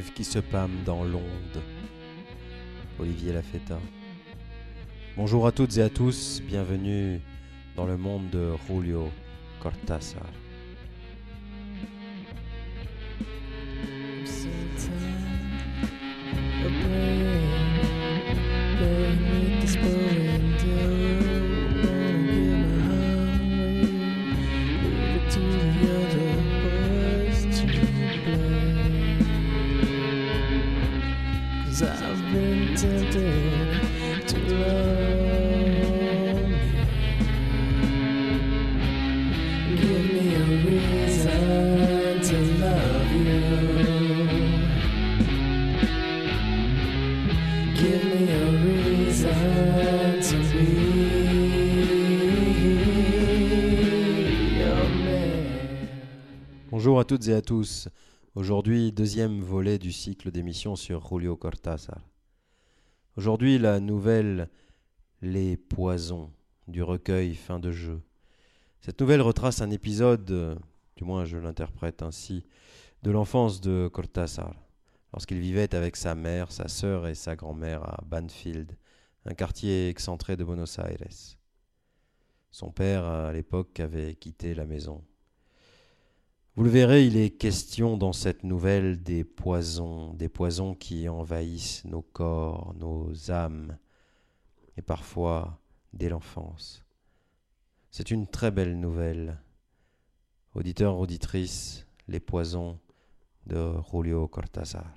qui se pâment dans l'onde. Olivier Lafetta. Bonjour à toutes et à tous, bienvenue dans le monde de Julio Cortázar. Toutes et à tous. Aujourd'hui, deuxième volet du cycle d'émissions sur Julio Cortázar. Aujourd'hui, la nouvelle Les Poisons du recueil Fin de jeu. Cette nouvelle retrace un épisode, du moins je l'interprète ainsi, de l'enfance de Cortázar, lorsqu'il vivait avec sa mère, sa sœur et sa grand-mère à Banfield, un quartier excentré de Buenos Aires. Son père, à l'époque, avait quitté la maison. Vous le verrez, il est question dans cette nouvelle des poisons, des poisons qui envahissent nos corps, nos âmes, et parfois dès l'enfance. C'est une très belle nouvelle. Auditeurs, auditrices, Les poisons de Julio Cortázar.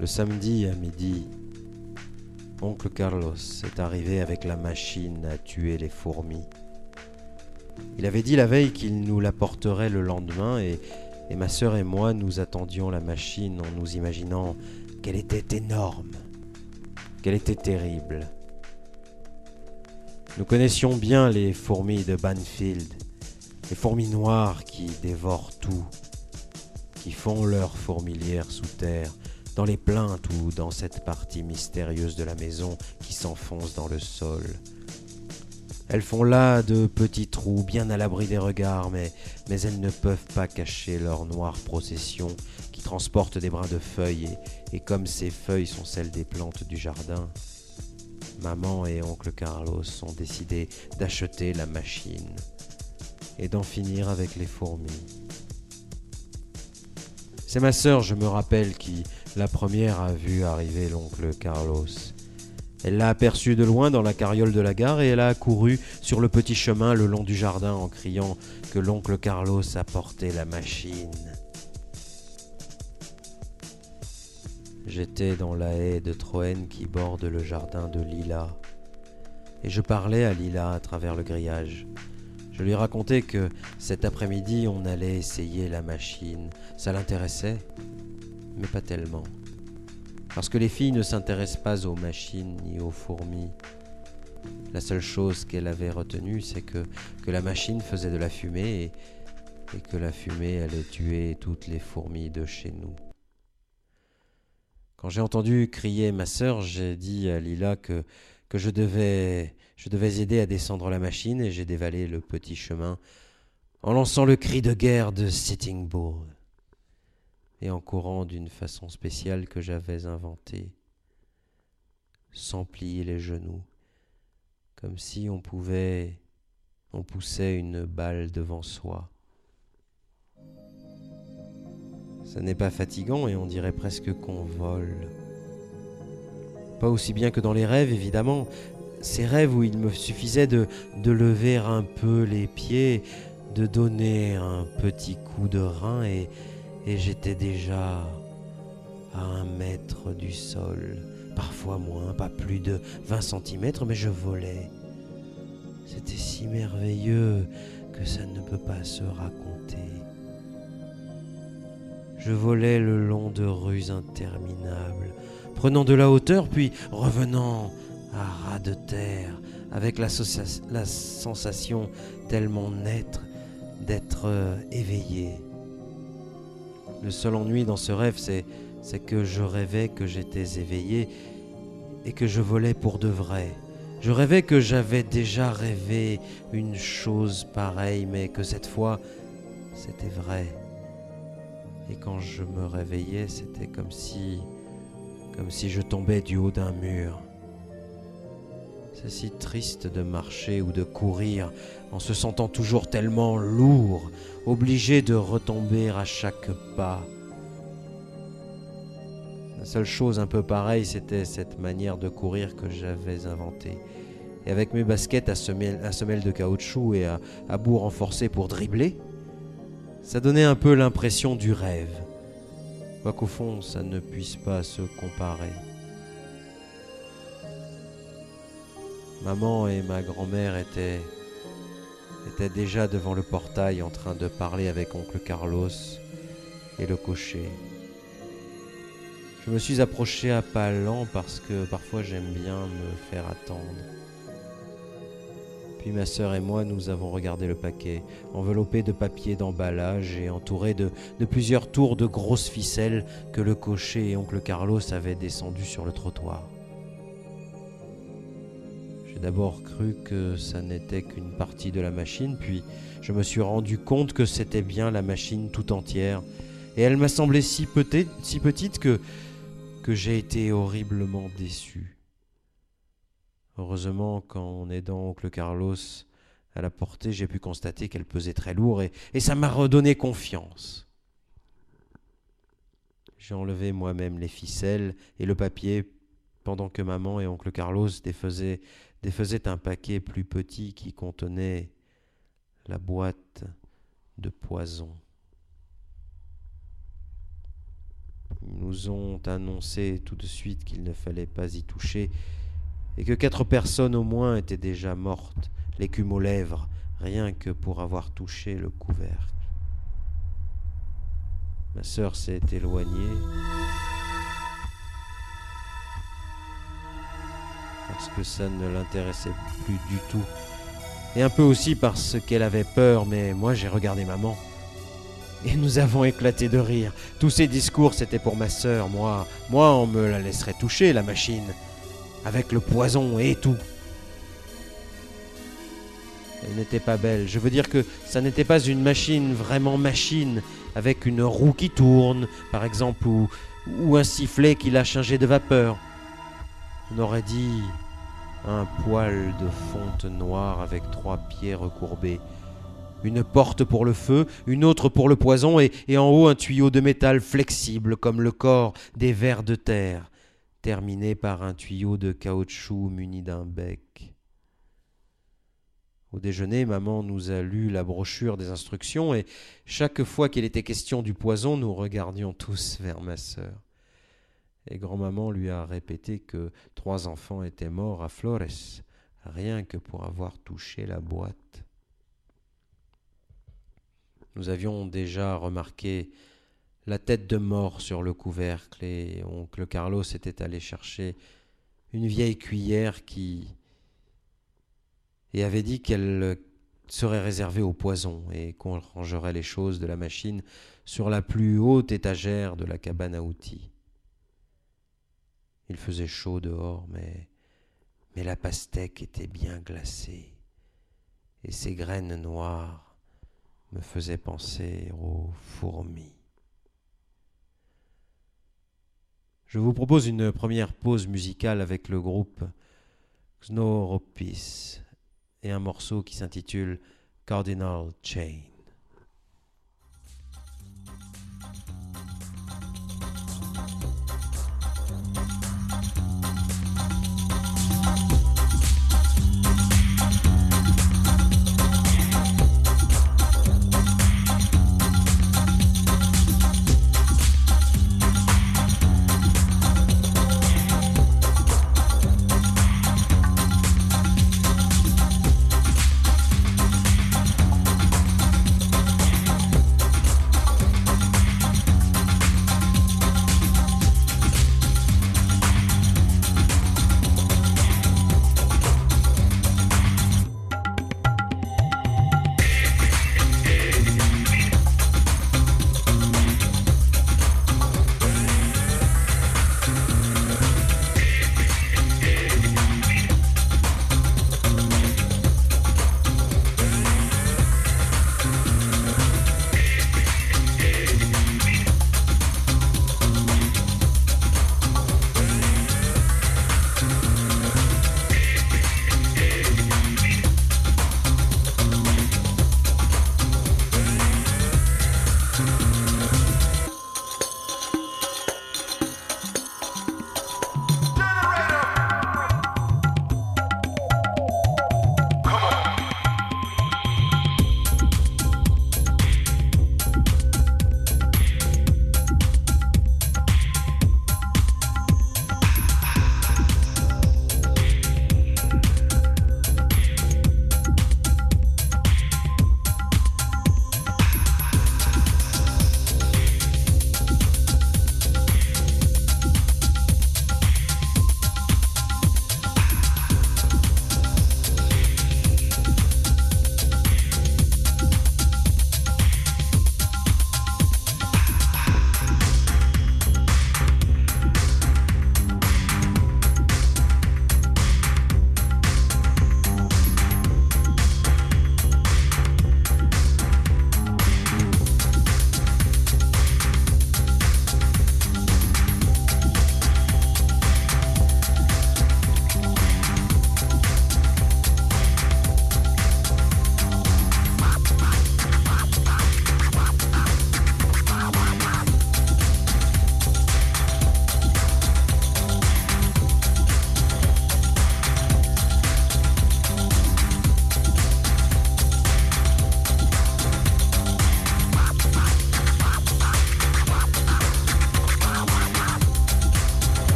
Le samedi à midi, Oncle Carlos est arrivé avec la machine à tuer les fourmis. Il avait dit la veille qu'il nous l'apporterait le lendemain et, ma sœur et moi nous attendions la machine en nous imaginant qu'elle était énorme, qu'elle était terrible. Nous connaissions bien les fourmis de Banfield, les fourmis noires qui dévorent tout, qui font leur fourmilière sous terre, dans les plaintes ou dans cette partie mystérieuse de la maison qui s'enfonce dans le sol. Elles font là de petits trous bien à l'abri des regards, mais, elles ne peuvent pas cacher leur noire procession qui transporte des brins de feuilles, et, et comme ces feuilles sont celles des plantes du jardin, maman et oncle Carlos ont décidé d'acheter la machine et d'en finir avec les fourmis. C'est ma sœur, je me rappelle, qui, la première a vu arriver l'oncle Carlos. Elle l'a aperçu de loin dans la carriole de la gare et elle a accouru sur le petit chemin le long du jardin en criant que l'oncle Carlos apportait la machine. J'étais dans la haie de Troène qui borde le jardin de Lila, et je parlais à Lila à travers le grillage. Je lui racontais que cet après-midi on allait essayer la machine. Ça l'intéressait mais pas tellement. Parce que les filles ne s'intéressent pas aux machines ni aux fourmis. La seule chose qu'elle avait retenue, c'est que, la machine faisait de la fumée et, que la fumée allait tuer toutes les fourmis de chez nous. Quand j'ai entendu crier ma sœur, j'ai dit à Lila que, que je, devais, je devais aider à descendre la machine et j'ai dévalé le petit chemin en lançant le cri de guerre de Sitting Bull et en courant d'une façon spéciale que j'avais inventée, sans plier les genoux, comme si on pouvait, on poussait une balle devant soi. Ce n'est pas fatigant et on dirait presque qu'on vole. Pas aussi bien que dans les rêves, évidemment. Ces rêves où il me suffisait de, de lever un peu les pieds, de donner un petit coup de rein et, et j'étais déjà à un mètre du sol, parfois moins, pas plus de 20 centimètres, mais je volais. C'était si merveilleux que ça ne peut pas se raconter. Je volais le long de rues interminables, prenant de la hauteur, puis revenant à ras de terre, avec la, sensation tellement nette d'être éveillé. Le seul ennui dans ce rêve, c'est, que je rêvais que j'étais éveillé et que je volais pour de vrai, Je rêvais que j'avais déjà rêvé une chose pareille, mais que cette fois, c'était vrai. Et quand je me réveillais, c'était comme si comme si je tombais du haut d'un mur. C'est si triste de marcher ou de courir en se sentant toujours tellement lourd, obligé de retomber à chaque pas. La seule chose un peu pareille, c'était cette manière de courir que j'avais inventée. Et avec mes baskets à semelle, de caoutchouc et à, à bout renforcé pour dribbler, ça donnait un peu l'impression du rêve. Quoiqu'au fond, ça ne puisse pas se comparer. Maman et ma grand-mère étaient, déjà devant le portail en train de parler avec oncle Carlos et le cocher. Je me suis approché à pas lents parce que parfois j'aime bien me faire attendre. Puis ma sœur et moi, nous avons regardé le paquet, enveloppé de papier d'emballage et entouré de, de, plusieurs tours de grosses ficelles que le cocher et oncle Carlos avaient descendues sur le trottoir. D'abord cru que ça n'était qu'une partie de la machine, puis je me suis rendu compte que c'était bien la machine tout entière, et elle m'a semblé si petite, si petite que que j'ai été horriblement déçu. Heureusement, qu'en aidant oncle Carlos à la porter, j'ai pu constater qu'elle pesait très lourd et, et ça m'a redonné confiance. J'ai enlevé moi-même les ficelles et le papier pendant que maman et oncle Carlos défaisaient, défaisaient un paquet plus petit qui contenait la boîte de poison. Ils nous ont annoncé tout de suite qu'il ne fallait pas y toucher et que quatre personnes au moins étaient déjà mortes, l'écume aux lèvres, rien que pour avoir touché le couvercle. Ma sœur s'est éloignée parce que ça ne l'intéressait plus du tout. Et un peu aussi parce qu'elle avait peur, mais moi j'ai regardé maman. Et nous avons éclaté de rire. Tous ces discours, c'était pour ma sœur. Moi, moi, on me la laisserait toucher, la machine. Avec le poison et tout. Elle n'était pas belle. Je veux dire que ça n'était pas une machine vraiment machine, avec une roue qui tourne, par exemple, ou, ou un sifflet qui l'a changé de vapeur. On aurait dit un poil de fonte noire avec trois pieds recourbés une porte pour le feu, une autre pour le poison, et, en haut un tuyau de métal flexible comme le corps des vers de terre, terminé par un tuyau de caoutchouc muni d'un bec. Au déjeuner, maman nous a lu la brochure des instructions, et chaque fois qu'il était question du poison, nous regardions tous vers ma sœur. Et grand-maman lui a répété que trois enfants étaient morts à Flores, rien que pour avoir touché la boîte. Nous avions déjà remarqué la tête de mort sur le couvercle et oncle Carlos était allé chercher une vieille cuillère qui et avait dit qu'elle serait réservée au poison et qu'on rangerait les choses de la machine sur la plus haute étagère de la cabane à outils. Il faisait chaud dehors, mais, la pastèque était bien glacée, et ses graines noires me faisait penser aux fourmis. Je vous propose une première pause musicale avec le groupe Xnoropis et un morceau qui s'intitule Cardinal Chain.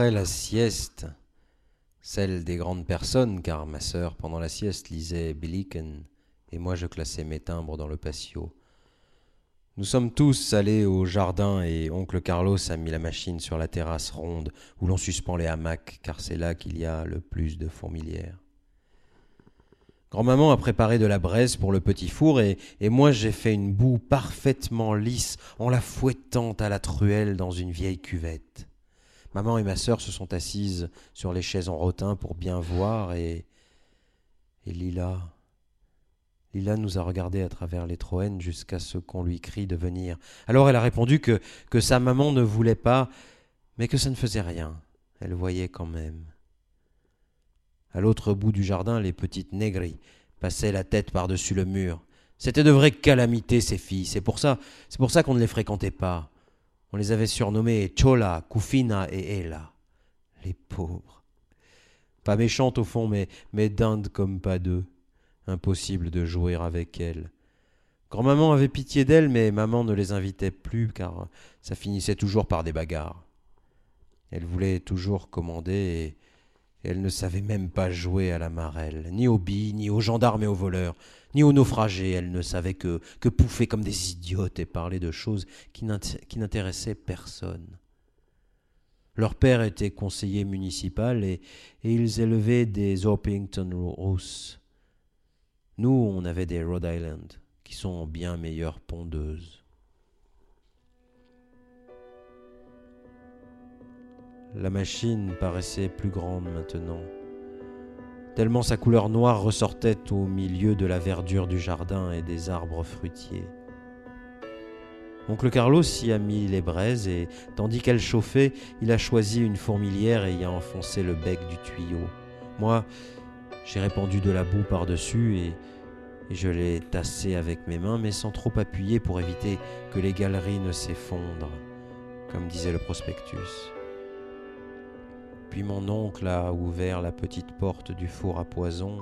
Après la sieste, celle des grandes personnes, car ma sœur, pendant la sieste, lisait Billiken, et moi je classais mes timbres dans le patio. Nous sommes tous allés au jardin et oncle Carlos a mis la machine sur la terrasse ronde où l'on suspend les hamacs, car c'est là qu'il y a le plus de fourmilières. Grand-maman a préparé de la braise pour le petit four et, et moi j'ai fait une boue parfaitement lisse en la fouettant à la truelle dans une vieille cuvette. Maman et ma sœur se sont assises sur les chaises en rotin pour bien voir et. Et Lila. Lila nous a regardés à travers les troènes jusqu'à ce qu'on lui crie de venir. Alors elle a répondu que, sa maman ne voulait pas, mais que ça ne faisait rien. Elle voyait quand même. À l'autre bout du jardin, les petites négris passaient la tête par-dessus le mur. C'était de vraies calamités, ces filles. C'est pour ça, c'est pour ça qu'on ne les fréquentait pas. On les avait surnommées Chola, Kufina et Ella. Les pauvres. Pas méchantes au fond, mais, mais dindes comme pas deux. Impossible de jouer avec elles. Grand-maman avait pitié d'elles, mais maman ne les invitait plus, car ça finissait toujours par des bagarres. Elle voulait toujours commander, et elle ne savait même pas jouer à la marelle, ni aux billes, ni aux gendarmes et aux voleurs ni aux naufragés. Elle ne savait que, que pouffer comme des idiotes et parler de choses qui n'intéressaient personne. Leur père était conseiller municipal et, et ils élevaient des Orpington Roos. Nous, on avait des Rhode Island, qui sont bien meilleures pondeuses. La machine paraissait plus grande maintenant tellement sa couleur noire ressortait au milieu de la verdure du jardin et des arbres fruitiers. Oncle Carlos y a mis les braises et, tandis qu'elle chauffait, il a choisi une fourmilière et y a enfoncé le bec du tuyau. Moi, j'ai répandu de la boue par-dessus et, je l'ai tassé avec mes mains, mais sans trop appuyer pour éviter que les galeries ne s'effondrent, comme disait le prospectus. Puis mon oncle a ouvert la petite porte du four à poison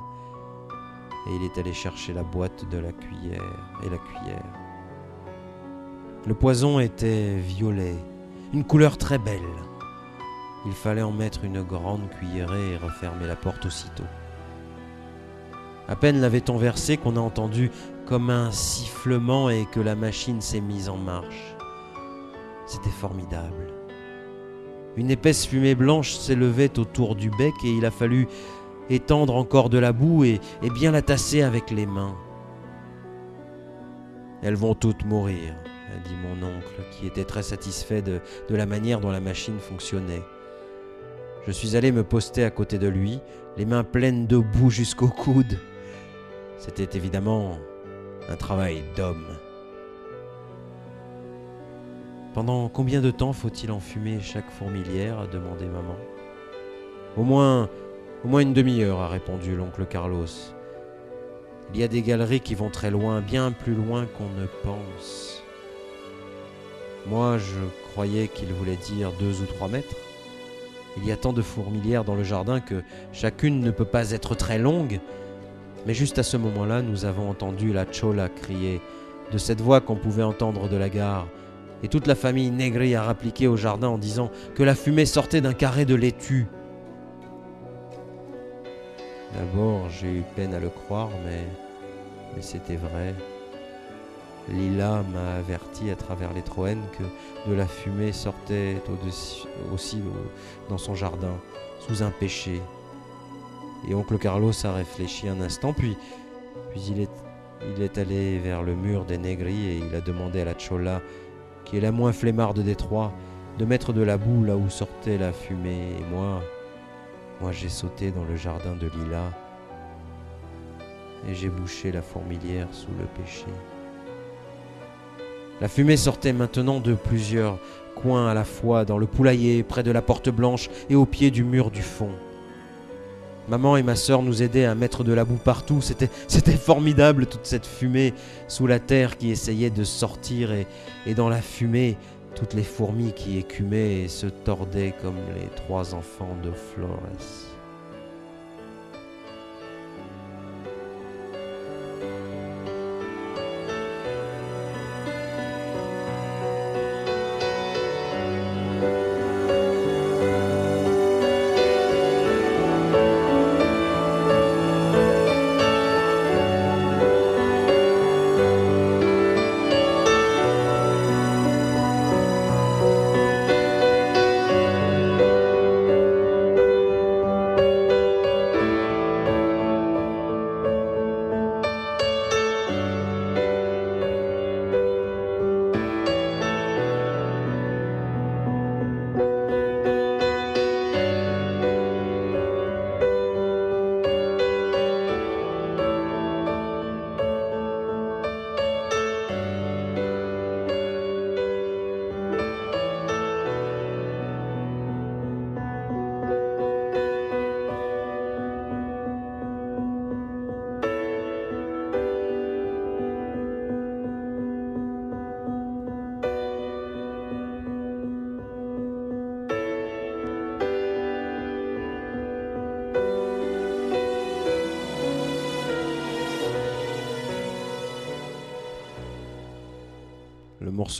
et il est allé chercher la boîte de la cuillère et la cuillère. Le poison était violet, une couleur très belle. Il fallait en mettre une grande cuillerée et refermer la porte aussitôt. À peine l'avait-on versé qu'on a entendu comme un sifflement et que la machine s'est mise en marche. C'était formidable. Une épaisse fumée blanche s'élevait autour du bec et il a fallu étendre encore de la boue et, bien la tasser avec les mains. Elles vont toutes mourir, a dit mon oncle, qui était très satisfait de, de la manière dont la machine fonctionnait. Je suis allé me poster à côté de lui, les mains pleines de boue jusqu'au coude. C'était évidemment un travail d'homme. Pendant combien de temps faut-il enfumer chaque fourmilière? a demandé maman. Au moins, au moins une demi-heure, a répondu l'oncle Carlos. Il y a des galeries qui vont très loin, bien plus loin qu'on ne pense. Moi, je croyais qu'il voulait dire deux ou trois mètres. Il y a tant de fourmilières dans le jardin que chacune ne peut pas être très longue. Mais juste à ce moment-là, nous avons entendu la chola crier de cette voix qu'on pouvait entendre de la gare et toute la famille Negri a rappliqué au jardin en disant que la fumée sortait d'un carré de laitue. D'abord, j'ai eu peine à le croire, mais, c'était vrai. Lila m'a averti à travers les troènes que de la fumée sortait aussi dans son jardin, sous un péché. Et oncle Carlos a réfléchi un instant, puis, il, est, il est allé vers le mur des négris et il a demandé à la Chola qui est la moins flemmarde des trois, de mettre de la boue là où sortait la fumée. Et moi, moi j'ai sauté dans le jardin de Lila et j'ai bouché la fourmilière sous le péché. La fumée sortait maintenant de plusieurs coins à la fois, dans le poulailler, près de la porte blanche et au pied du mur du fond. Maman et ma sœur nous aidaient à mettre de la boue partout. C'était, formidable toute cette fumée sous la terre qui essayait de sortir et, et dans la fumée, toutes les fourmis qui écumaient et se tordaient comme les trois enfants de Flores.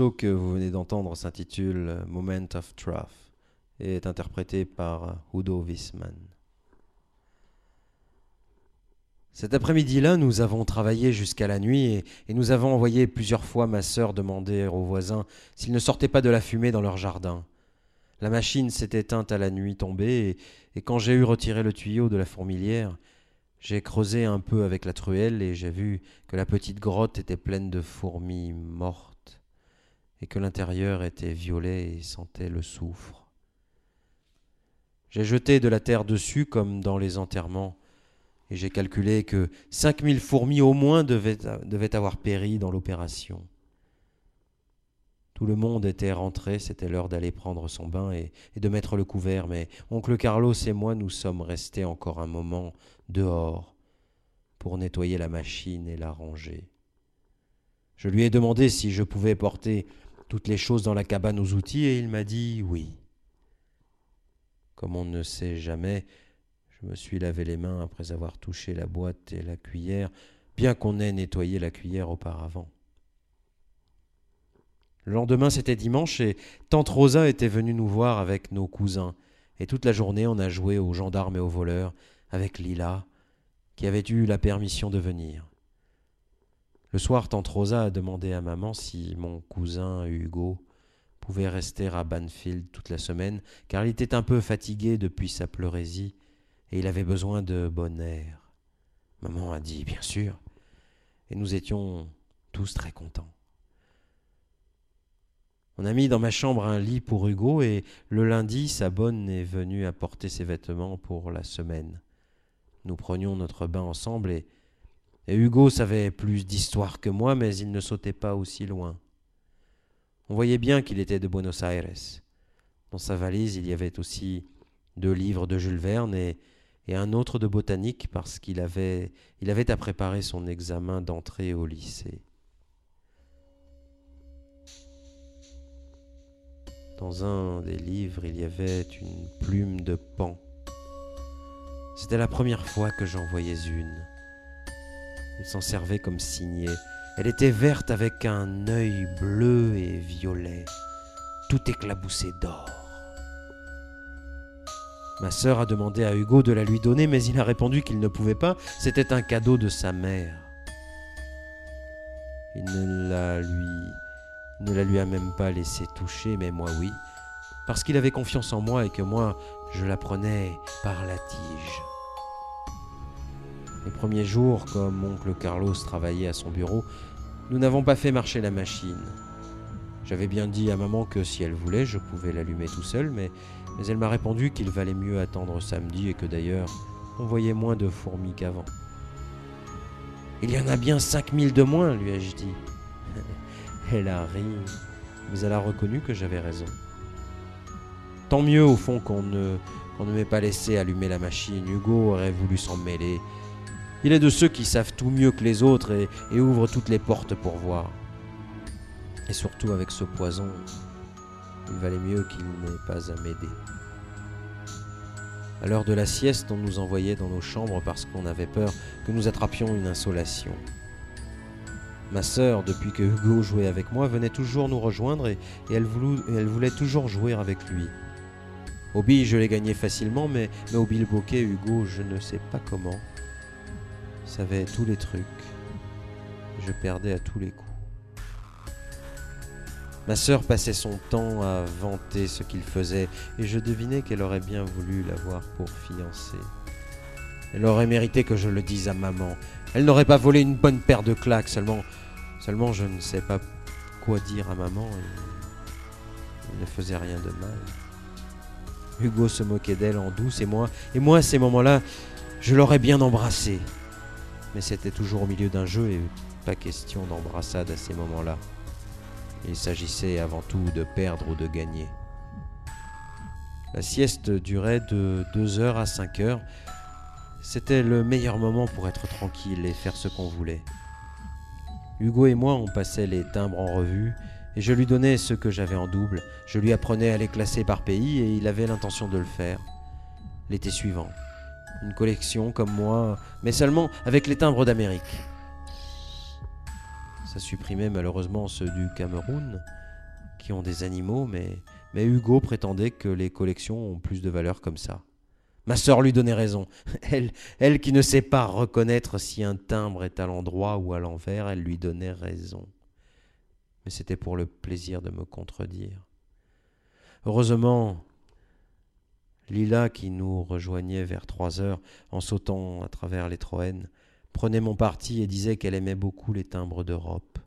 Que vous venez d'entendre s'intitule Moment of Truth et est interprété par Udo Wisman. Cet après-midi-là, nous avons travaillé jusqu'à la nuit et, nous avons envoyé plusieurs fois ma sœur demander aux voisins s'ils ne sortaient pas de la fumée dans leur jardin. La machine s'est éteinte à la nuit tombée et quand j'ai eu retiré le tuyau de la fourmilière, j'ai creusé un peu avec la truelle et j'ai vu que la petite grotte était pleine de fourmis mortes et que l'intérieur était violet et sentait le soufre. J'ai jeté de la terre dessus comme dans les enterrements, et j'ai calculé que cinq mille fourmis au moins devaient, avoir péri dans l'opération. Tout le monde était rentré, c'était l'heure d'aller prendre son bain et, de mettre le couvert, mais oncle Carlos et moi nous sommes restés encore un moment dehors pour nettoyer la machine et la ranger. Je lui ai demandé si je pouvais porter toutes les choses dans la cabane aux outils et il m'a dit oui. Comme on ne sait jamais, je me suis lavé les mains après avoir touché la boîte et la cuillère, bien qu'on ait nettoyé la cuillère auparavant. Le lendemain, c'était dimanche et tante Rosa était venue nous voir avec nos cousins. Et toute la journée, on a joué aux gendarmes et aux voleurs avec Lila, qui avait eu la permission de venir. Le soir, tante Rosa a demandé à maman si mon cousin Hugo pouvait rester à Banfield toute la semaine, car il était un peu fatigué depuis sa pleurésie et il avait besoin de bon air. Maman a dit bien sûr, et nous étions tous très contents. On a mis dans ma chambre un lit pour Hugo et le lundi, sa bonne est venue apporter ses vêtements pour la semaine. Nous prenions notre bain ensemble et et Hugo savait plus d'histoire que moi, mais il ne sautait pas aussi loin. On voyait bien qu'il était de Buenos Aires. Dans sa valise, il y avait aussi deux livres de Jules Verne et, un autre de botanique parce qu'il avait, avait à préparer son examen d'entrée au lycée. Dans un des livres, il y avait une plume de pan. C'était la première fois que j'en voyais une. Il s'en servait comme signet. Elle était verte avec un œil bleu et violet, tout éclaboussé d'or. Ma sœur a demandé à Hugo de la lui donner, mais il a répondu qu'il ne pouvait pas, c'était un cadeau de sa mère. Il ne la lui, ne la lui a même pas laissé toucher, mais moi oui, parce qu'il avait confiance en moi et que moi, je la prenais par la tige. Les premiers jours, comme oncle Carlos travaillait à son bureau, nous n'avons pas fait marcher la machine. J'avais bien dit à maman que si elle voulait, je pouvais l'allumer tout seul, mais, elle m'a répondu qu'il valait mieux attendre samedi et que d'ailleurs, on voyait moins de fourmis qu'avant. Il y en a bien cinq mille de moins, lui ai-je dit. elle a ri, mais elle a reconnu que j'avais raison. Tant mieux au fond qu'on ne m'ait pas laissé allumer la machine. Hugo aurait voulu s'en mêler. Il est de ceux qui savent tout mieux que les autres et, ouvrent toutes les portes pour voir. Et surtout avec ce poison, il valait mieux qu'il n'ait pas à m'aider. À l'heure de la sieste, on nous envoyait dans nos chambres parce qu'on avait peur que nous attrapions une insolation. Ma sœur, depuis que Hugo jouait avec moi, venait toujours nous rejoindre et, elle, voulait toujours jouer avec lui. Au billes, je l'ai gagné facilement, mais, mais au bilboquet, Hugo, je ne sais pas comment, savait tous les trucs. Je perdais à tous les coups. Ma sœur passait son temps à vanter ce qu'il faisait, et je devinais qu'elle aurait bien voulu l'avoir pour fiancée. Elle aurait mérité que je le dise à maman. Elle n'aurait pas volé une bonne paire de claques, seulement, seulement je ne sais pas quoi dire à maman. Elle ne faisait rien de mal. Hugo se moquait d'elle en douce, et moi, et moi à ces moments-là, je l'aurais bien embrassée mais c'était toujours au milieu d'un jeu et pas question d'embrassade à ces moments-là. Il s'agissait avant tout de perdre ou de gagner. La sieste durait de 2 heures à 5 heures. C'était le meilleur moment pour être tranquille et faire ce qu'on voulait. Hugo et moi, on passait les timbres en revue et je lui donnais ce que j'avais en double. Je lui apprenais à les classer par pays et il avait l'intention de le faire. L'été suivant, une collection comme moi, mais seulement avec les timbres d'Amérique. Ça supprimait malheureusement ceux du Cameroun, qui ont des animaux, mais, mais Hugo prétendait que les collections ont plus de valeur comme ça. Ma sœur lui donnait raison. Elle, elle qui ne sait pas reconnaître si un timbre est à l'endroit ou à l'envers, elle lui donnait raison. Mais c'était pour le plaisir de me contredire. Heureusement, Lila, qui nous rejoignait vers trois heures en sautant à travers les Troènes, prenait mon parti et disait qu'elle aimait beaucoup les timbres d'Europe.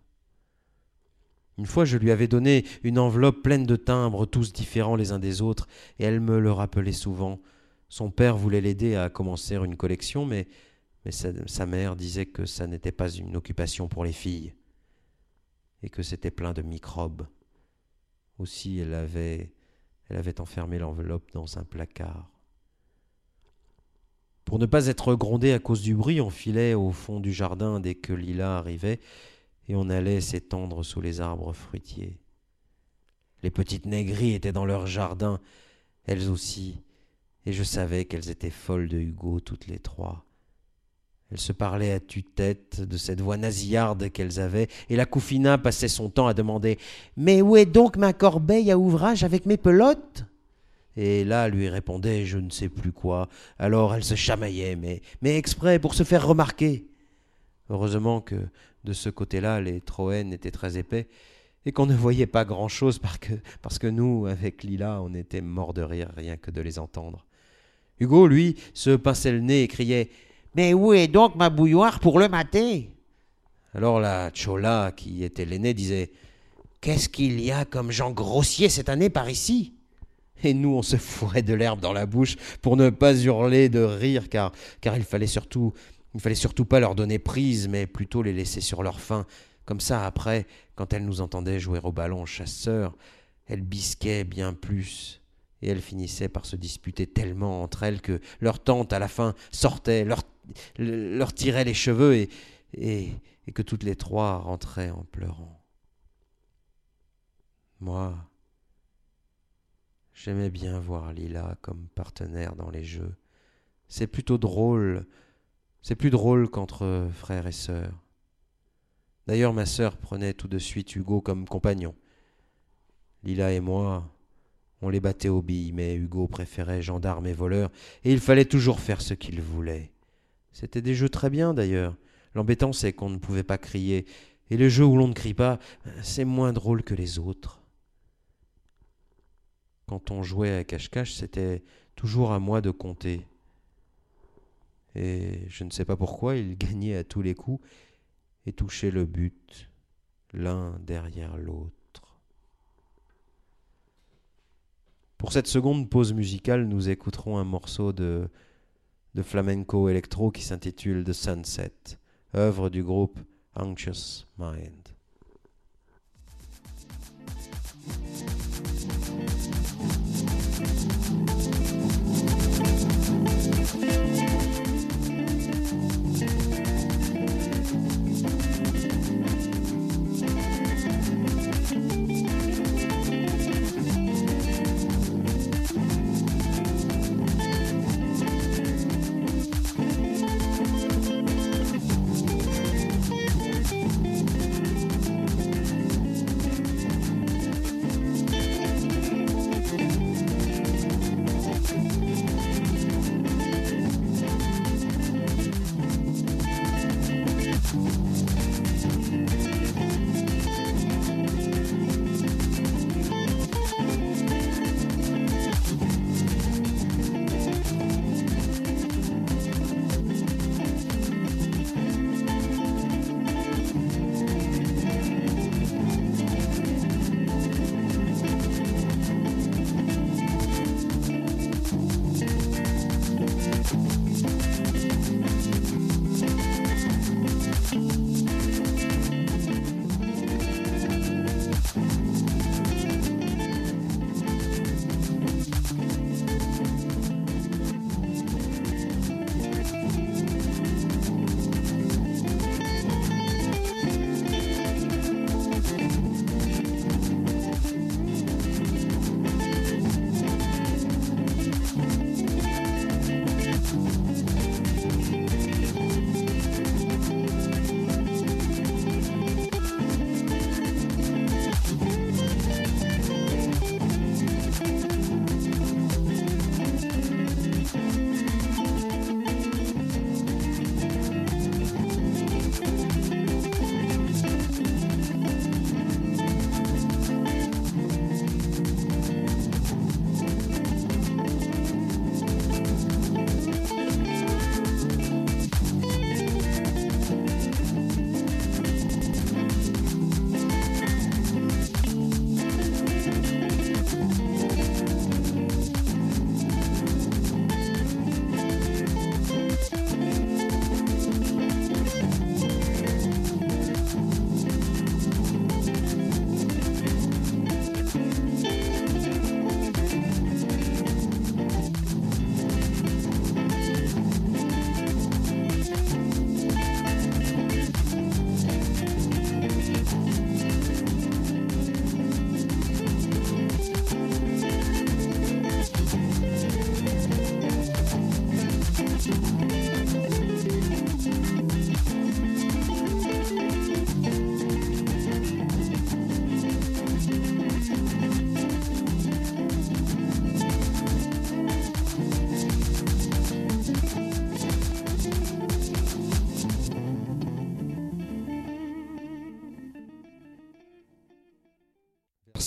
Une fois, je lui avais donné une enveloppe pleine de timbres, tous différents les uns des autres, et elle me le rappelait souvent, son père voulait l'aider à commencer une collection, mais, sa, sa, mère disait que ça n'était pas une occupation pour les filles et que c'était plein de microbes. Aussi, elle avait, elle avait enfermé l'enveloppe dans un placard. Pour ne pas être grondé à cause du bruit, on filait au fond du jardin dès que Lila arrivait, et on allait s'étendre sous les arbres fruitiers. Les petites négries étaient dans leur jardin, elles aussi, et je savais qu'elles étaient folles de Hugo toutes les trois. Elles se parlaient à tue-tête de cette voix nasillarde qu'elles avaient, et la Coufina passait son temps à demander Mais où est donc ma corbeille à ouvrage avec mes pelotes? Et là lui répondait je ne sais plus quoi. Alors elle se chamaillait, mais, exprès pour se faire remarquer. Heureusement que de ce côté-là, les Troènes étaient très épais, et qu'on ne voyait pas grand-chose parce que, parce que nous, avec Lila, on était morts de rire rien que de les entendre. Hugo, lui, se pinçait le nez et criait Mais où est donc ma bouilloire pour le mater Alors la Chola, qui était l'aînée, disait Qu'est-ce qu'il y a comme gens grossiers cette année par ici? Et nous, on se fourrait de l'herbe dans la bouche pour ne pas hurler de rire, car, car il fallait surtout, il fallait surtout pas leur donner prise, mais plutôt les laisser sur leur faim. Comme ça, après, quand elles nous entendaient jouer au ballon chasseur, elles bisquaient bien plus. Et elles finissaient par se disputer tellement entre elles que leur tante à la fin sortait, leur, leur tirait les cheveux et que toutes les trois rentraient en pleurant. Moi, j'aimais bien voir Lila comme partenaire dans les jeux. C'est plutôt drôle, c'est plus drôle qu'entre frères et sœurs. D'ailleurs, ma sœur prenait tout de suite Hugo comme compagnon. Lila et moi, on les battait aux billes, mais Hugo préférait gendarmes et voleurs, et il fallait toujours faire ce qu'il voulait. C'étaient des jeux très bien d'ailleurs. L'embêtant c'est qu'on ne pouvait pas crier, et les jeux où l'on ne crie pas, c'est moins drôle que les autres. Quand on jouait à cache-cache, c'était toujours à moi de compter. Et je ne sais pas pourquoi, il gagnait à tous les coups et touchait le but, l'un derrière l'autre. Pour cette seconde pause musicale, nous écouterons un morceau de, de flamenco électro qui s'intitule The Sunset, œuvre du groupe Anxious Mind.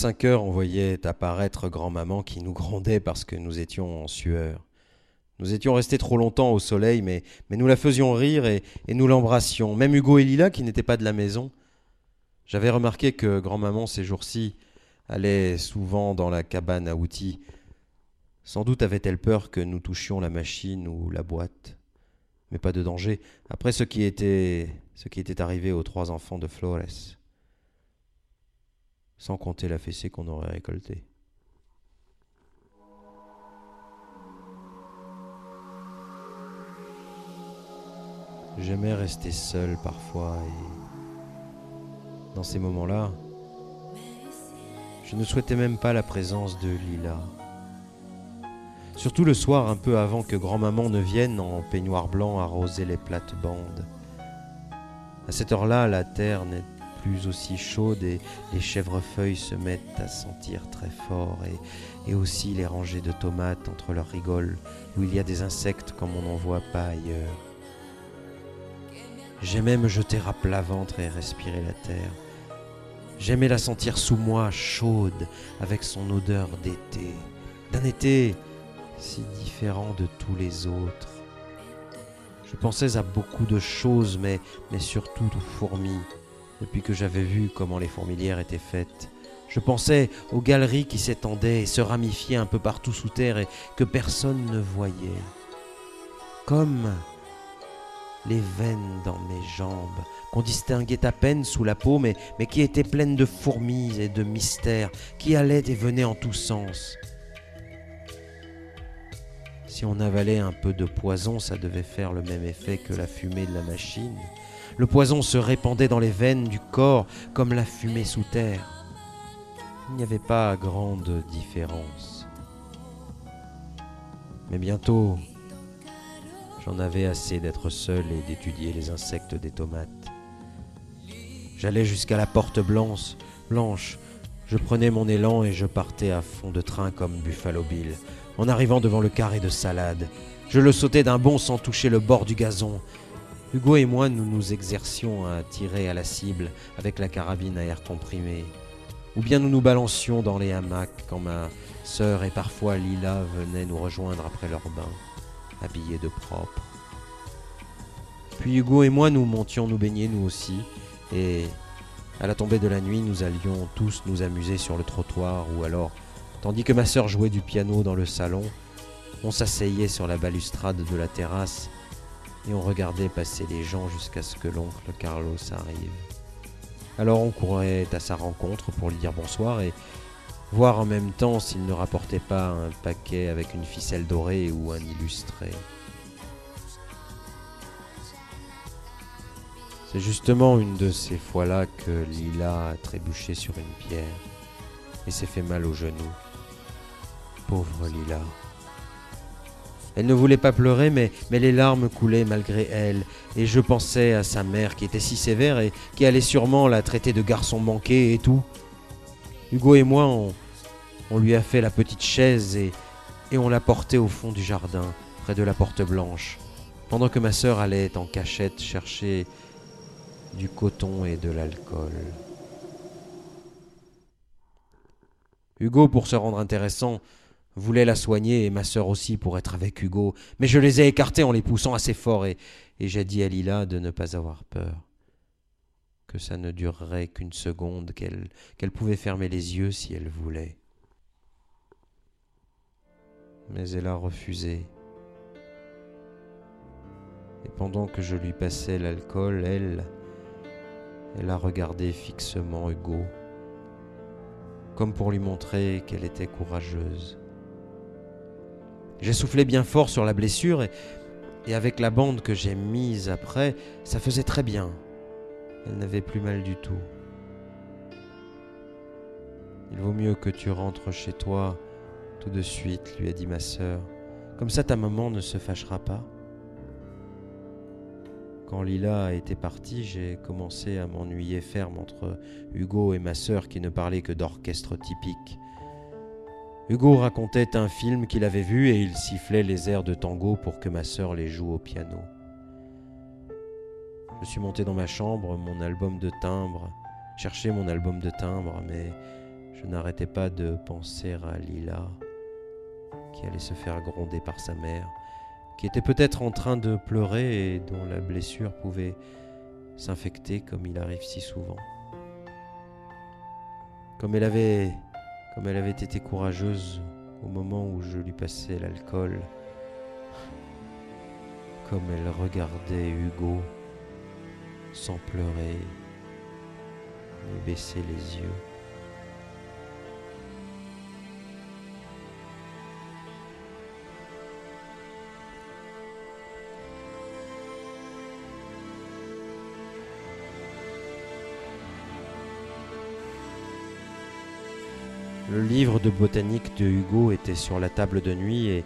Vers cinq heures, on voyait apparaître grand-maman qui nous grondait parce que nous étions en sueur. Nous étions restés trop longtemps au soleil, mais, nous la faisions rire et, et nous l'embrassions. Même Hugo et Lila, qui n'étaient pas de la maison. J'avais remarqué que grand-maman, ces jours-ci, allait souvent dans la cabane à outils. Sans doute avait-elle peur que nous touchions la machine ou la boîte. Mais pas de danger, après ce qui était, ce qui était arrivé aux trois enfants de Flores sans compter la fessée qu'on aurait récoltée. J'aimais rester seul parfois et dans ces moments-là, je ne souhaitais même pas la présence de Lila. Surtout le soir, un peu avant que grand-maman ne vienne en peignoir blanc arroser les plates-bandes. À cette heure-là, la terre n'est aussi chaude et les chèvrefeuilles se mettent à sentir très fort et, aussi les rangées de tomates entre leurs rigoles où il y a des insectes comme on n'en voit pas ailleurs. J'aimais me jeter à plat ventre et respirer la terre. J'aimais la sentir sous moi chaude avec son odeur d'été, d'un été si différent de tous les autres. Je pensais à beaucoup de choses, mais surtout aux fourmis, depuis que j'avais vu comment les fourmilières étaient faites. Je pensais aux galeries qui s'étendaient et se ramifiaient un peu partout sous terre et que personne ne voyait. Comme les veines dans mes jambes, qu'on distinguait à peine sous la peau, mais, mais qui étaient pleines de fourmis et de mystères, qui allaient et venaient en tous sens. Si on avalait un peu de poison, ça devait faire le même effet que la fumée de la machine. Le poison se répandait dans les veines du corps comme la fumée sous terre. Il n'y avait pas grande différence. Mais bientôt, j'en avais assez d'être seul et d'étudier les insectes des tomates. J'allais jusqu'à la porte blanche, blanche. Je prenais mon élan et je partais à fond de train comme Buffalo Bill. En arrivant devant le carré de salade, je le sautais d'un bond sans toucher le bord du gazon. Hugo et moi, nous nous exercions à tirer à la cible avec la carabine à air comprimé. Ou bien nous nous balancions dans les hamacs quand ma sœur et parfois Lila venaient nous rejoindre après leur bain, habillés de propre. Puis Hugo et moi, nous montions nous baigner nous aussi, et à la tombée de la nuit, nous allions tous nous amuser sur le trottoir, ou alors, tandis que ma sœur jouait du piano dans le salon, on s'asseyait sur la balustrade de la terrasse et on regardait passer les gens jusqu'à ce que l'oncle Carlos arrive. Alors on courait à sa rencontre pour lui dire bonsoir et voir en même temps s'il ne rapportait pas un paquet avec une ficelle dorée ou un illustré. C'est justement une de ces fois-là que Lila a trébuché sur une pierre et s'est fait mal au genou. Pauvre Lila. Elle ne voulait pas pleurer, mais, mais les larmes coulaient malgré elle, et je pensais à sa mère qui était si sévère et qui allait sûrement la traiter de garçon manqué et tout. Hugo et moi, on, on lui a fait la petite chaise et, et on l'a portée au fond du jardin, près de la porte blanche, pendant que ma sœur allait en cachette chercher du coton et de l'alcool. Hugo, pour se rendre intéressant, voulait la soigner et ma sœur aussi pour être avec Hugo, mais je les ai écartés en les poussant assez fort et, j'ai dit à Lila de ne pas avoir peur, que ça ne durerait qu'une seconde, qu'elle qu'elle pouvait fermer les yeux si elle voulait. Mais elle a refusé. Et pendant que je lui passais l'alcool, elle, elle a regardé fixement Hugo, comme pour lui montrer qu'elle était courageuse. J'ai soufflé bien fort sur la blessure et, avec la bande que j'ai mise après, ça faisait très bien. Elle n'avait plus mal du tout. Il vaut mieux que tu rentres chez toi tout de suite, lui a dit ma sœur. Comme ça ta maman ne se fâchera pas. Quand Lila était partie, j'ai commencé à m'ennuyer ferme entre Hugo et ma sœur qui ne parlaient que d'orchestre typique. Hugo racontait un film qu'il avait vu et il sifflait les airs de tango pour que ma sœur les joue au piano. Je suis monté dans ma chambre, mon album de timbre, chercher mon album de timbre, mais Je n'arrêtais pas de penser à Lila, qui allait se faire gronder par sa mère, qui était peut-être en train de pleurer et dont la blessure pouvait s'infecter comme il arrive si souvent. Comme elle avait, comme elle avait été courageuse au moment où je lui passais l'alcool, comme elle regardait Hugo sans pleurer ni baisser les yeux. Le livre de botanique de Hugo était sur la table de nuit et,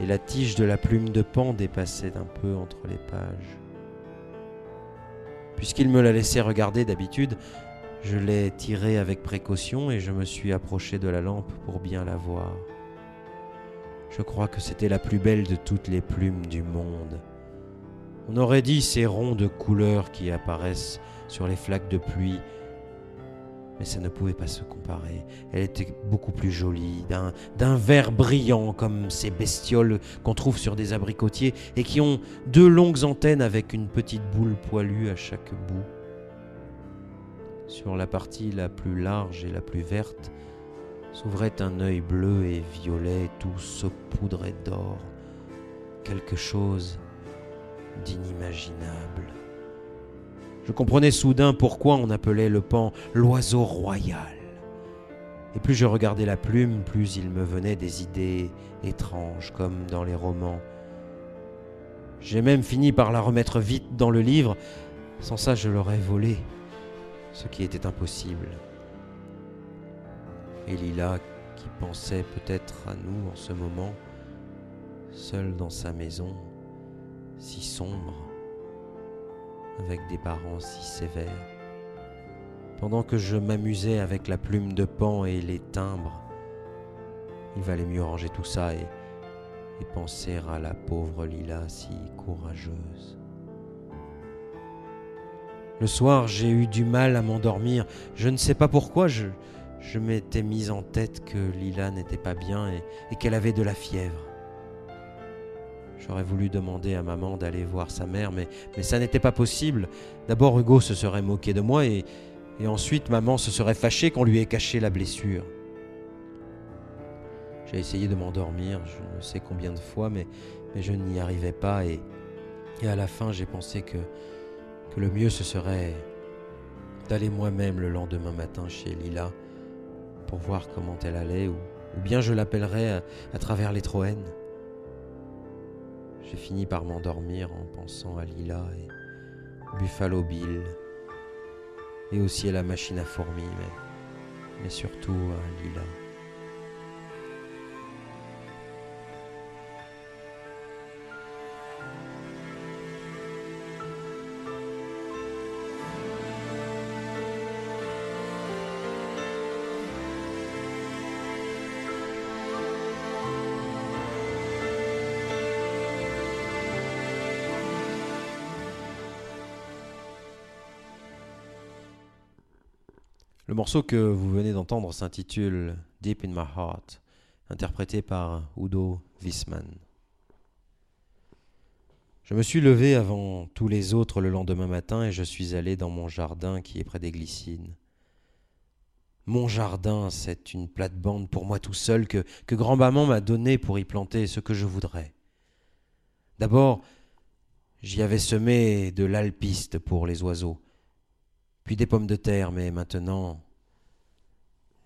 la tige de la plume de pan dépassait d'un peu entre les pages. Puisqu'il me la laissait regarder d'habitude, je l'ai tirée avec précaution et je me suis approché de la lampe pour bien la voir. Je crois que c'était la plus belle de toutes les plumes du monde. On aurait dit ces ronds de couleurs qui apparaissent sur les flaques de pluie mais ça ne pouvait pas se comparer. Elle était beaucoup plus jolie, d'un vert brillant comme ces bestioles qu'on trouve sur des abricotiers et qui ont deux longues antennes avec une petite boule poilue à chaque bout. Sur la partie la plus large et la plus verte s'ouvrait un œil bleu et violet tout saupoudré d'or, quelque chose d'inimaginable. Je comprenais soudain pourquoi on appelait le pan l'oiseau royal. Et plus je regardais la plume, plus il me venait des idées étranges, comme dans les romans. J'ai même fini par la remettre vite dans le livre, sans ça je l'aurais volée, ce qui était impossible. Et Lila, qui pensait peut-être à nous en ce moment, seule dans sa maison, si sombre, avec des parents si sévères. Pendant que je m'amusais avec la plume de pan et les timbres, il valait mieux ranger tout ça et, penser à la pauvre Lila si courageuse. Le soir, j'ai eu du mal à m'endormir. Je ne sais pas pourquoi, je, m'étais mise en tête que Lila n'était pas bien et qu'elle avait de la fièvre. J'aurais voulu demander à maman d'aller voir sa mère, mais, mais ça n'était pas possible. D'abord, Hugo se serait moqué de moi et, ensuite maman se serait fâchée qu'on lui ait caché la blessure. J'ai essayé de m'endormir, je ne sais combien de fois, mais, mais je n'y arrivais pas et, à la fin j'ai pensé que, le mieux ce serait d'aller moi-même le lendemain matin chez Lila pour voir comment elle allait ou, bien je l'appellerais à, à travers les Troènes. J'ai fini par m'endormir en pensant à Lila et Buffalo Bill, et aussi à la machine à fourmis, mais, mais surtout à Lila. Le morceau que vous venez d'entendre s'intitule Deep in My Heart, interprété par Udo Wiesmann. Je me suis levé avant tous les autres le lendemain matin et je suis allé dans mon jardin qui est près des glycines. Mon jardin, c'est une plate-bande pour moi tout seul que, que grand-maman m'a donné pour y planter ce que je voudrais. D'abord, j'y avais semé de l'alpiste pour les oiseaux, puis des pommes de terre, mais maintenant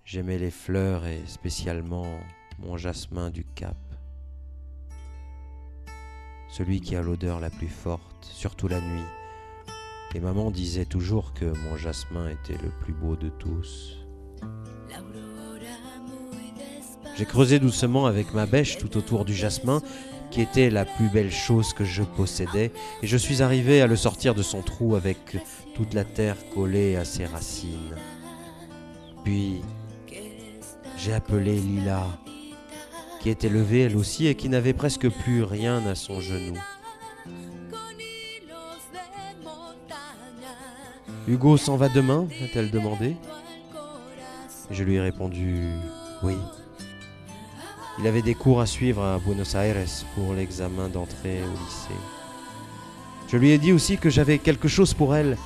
j'aimais les fleurs et spécialement mon jasmin du Cap. Celui qui a l'odeur la plus forte, surtout la nuit. Et maman disait toujours que mon jasmin était le plus beau de tous. J'ai creusé doucement avec ma bêche tout autour du jasmin, qui était la plus belle chose que je possédais, et je suis arrivé à le sortir de son trou avec toute la terre collée à ses racines. Puis j'ai appelé Lila, qui était levée elle aussi et qui n'avait presque plus rien à son genou. Hugo s'en va demain a-t-elle demandé Je lui ai répondu oui. Il avait des cours à suivre à Buenos Aires pour l'examen d'entrée au lycée. Je lui ai dit aussi que j'avais quelque chose pour elle.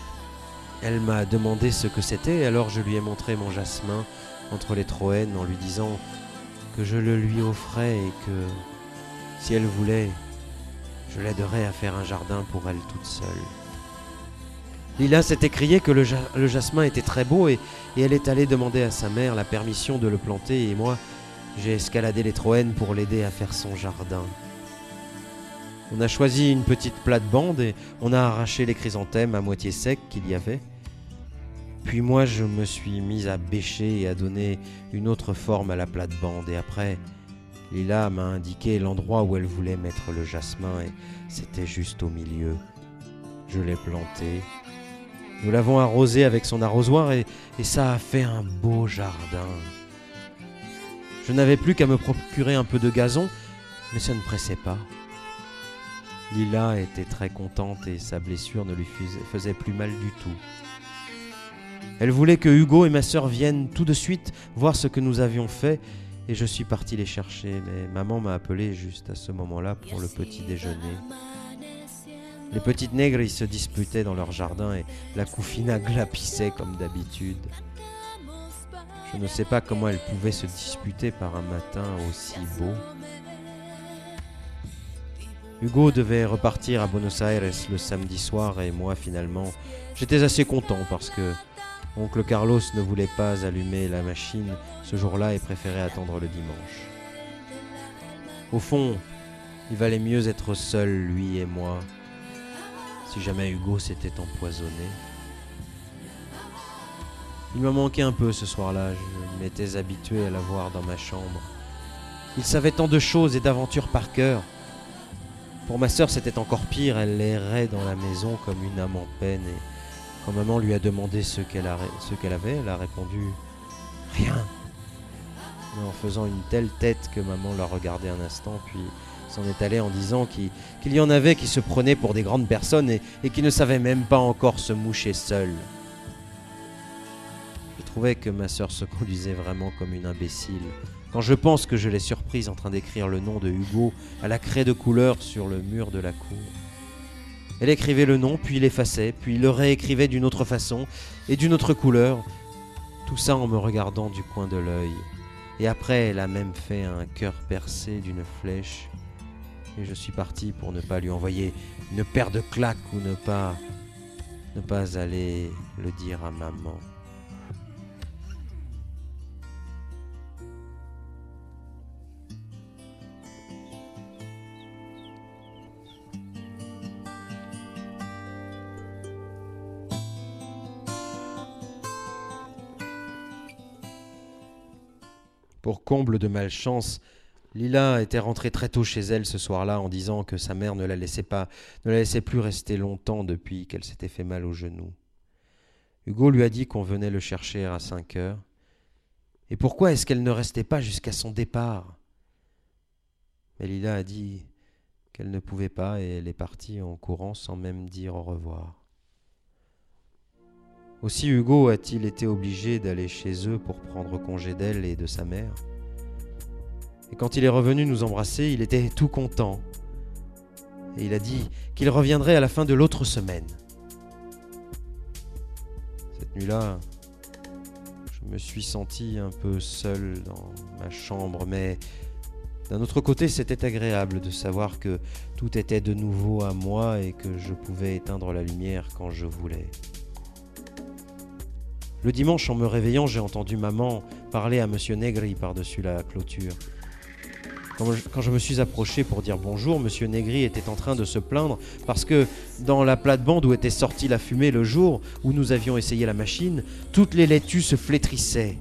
Elle m'a demandé ce que c'était, alors je lui ai montré mon jasmin entre les troènes en lui disant que je le lui offrais et que si elle voulait, je l'aiderais à faire un jardin pour elle toute seule. Lila s'est écriée que le, jasmin était très beau et, et, elle est allée demander à sa mère la permission de le planter et moi, j'ai escaladé les Troènes pour l'aider à faire son jardin. On a choisi une petite plate-bande et on a arraché les chrysanthèmes à moitié secs qu'il y avait. Puis moi, je me suis mise à bêcher et à donner une autre forme à la plate-bande. Et après, Lila m'a indiqué l'endroit où elle voulait mettre le jasmin et c'était juste au milieu. Je l'ai planté. Nous l'avons arrosé avec son arrosoir et, et ça a fait un beau jardin. Je n'avais plus qu'à me procurer un peu de gazon, mais ça ne pressait pas. Lila était très contente et sa blessure ne lui faisait plus mal du tout. Elle voulait que Hugo et ma sœur viennent tout de suite voir ce que nous avions fait et je suis parti les chercher, mais maman m'a appelé juste à ce moment-là pour le petit déjeuner. Les petites nègres se disputaient dans leur jardin et la coufina glapissait comme d'habitude. Je ne sais pas comment elles pouvaient se disputer par un matin aussi beau. Hugo devait repartir à Buenos Aires le samedi soir et moi finalement j'étais assez content parce que Oncle Carlos ne voulait pas allumer la machine ce jour-là et préférait attendre le dimanche. Au fond, il valait mieux être seul, lui et moi, si jamais Hugo s'était empoisonné. Il me manquait un peu ce soir-là, je m'étais habitué à la voir dans ma chambre. Il savait tant de choses et d'aventures par cœur. Pour ma sœur, c'était encore pire, elle errait dans la maison comme une âme en peine et quand maman lui a demandé ce qu'elle avait, elle a répondu Rien. Mais en faisant une telle tête que maman l'a regardé un instant, puis s'en est allée en disant qu'il y en avait qui se prenaient pour des grandes personnes et, qui ne savaient même pas encore se moucher seules. Je trouvais que ma sœur se conduisait vraiment comme une imbécile. Quand je pense que je l'ai surprise en train d'écrire le nom de Hugo à la craie de couleur sur le mur de la cour. Elle écrivait le nom, puis l'effaçait, puis le réécrivait d'une autre façon et d'une autre couleur, tout ça en me regardant du coin de l'œil. Et après, elle a même fait un cœur percé d'une flèche. Et je suis parti pour ne pas lui envoyer une paire de claques ou ne pas ne pas aller le dire à maman. Pour comble de malchance, Lila était rentrée très tôt chez elle ce soir-là en disant que sa mère ne la laissait pas, ne la laissait plus rester longtemps depuis qu'elle s'était fait mal au genou. Hugo lui a dit qu'on venait le chercher à cinq heures. Et pourquoi est-ce qu'elle ne restait pas jusqu'à son départ? Mais Lila a dit qu'elle ne pouvait pas et elle est partie en courant sans même dire au revoir. Aussi Hugo a-t-il été obligé d'aller chez eux pour prendre congé d'elle et de sa mère. Et quand il est revenu nous embrasser, il était tout content. Et il a dit qu'il reviendrait à la fin de l'autre semaine. Cette nuit-là, je me suis senti un peu seul dans ma chambre, mais d'un autre côté, c'était agréable de savoir que tout était de nouveau à moi et que je pouvais éteindre la lumière quand je voulais. Le dimanche, en me réveillant, j'ai entendu maman parler à Monsieur Negri par-dessus la clôture. Quand je, me suis approché pour dire bonjour, Monsieur Negri était en train de se plaindre parce que dans la plate-bande où était sortie la fumée le jour où nous avions essayé la machine, toutes les laitues se flétrissaient.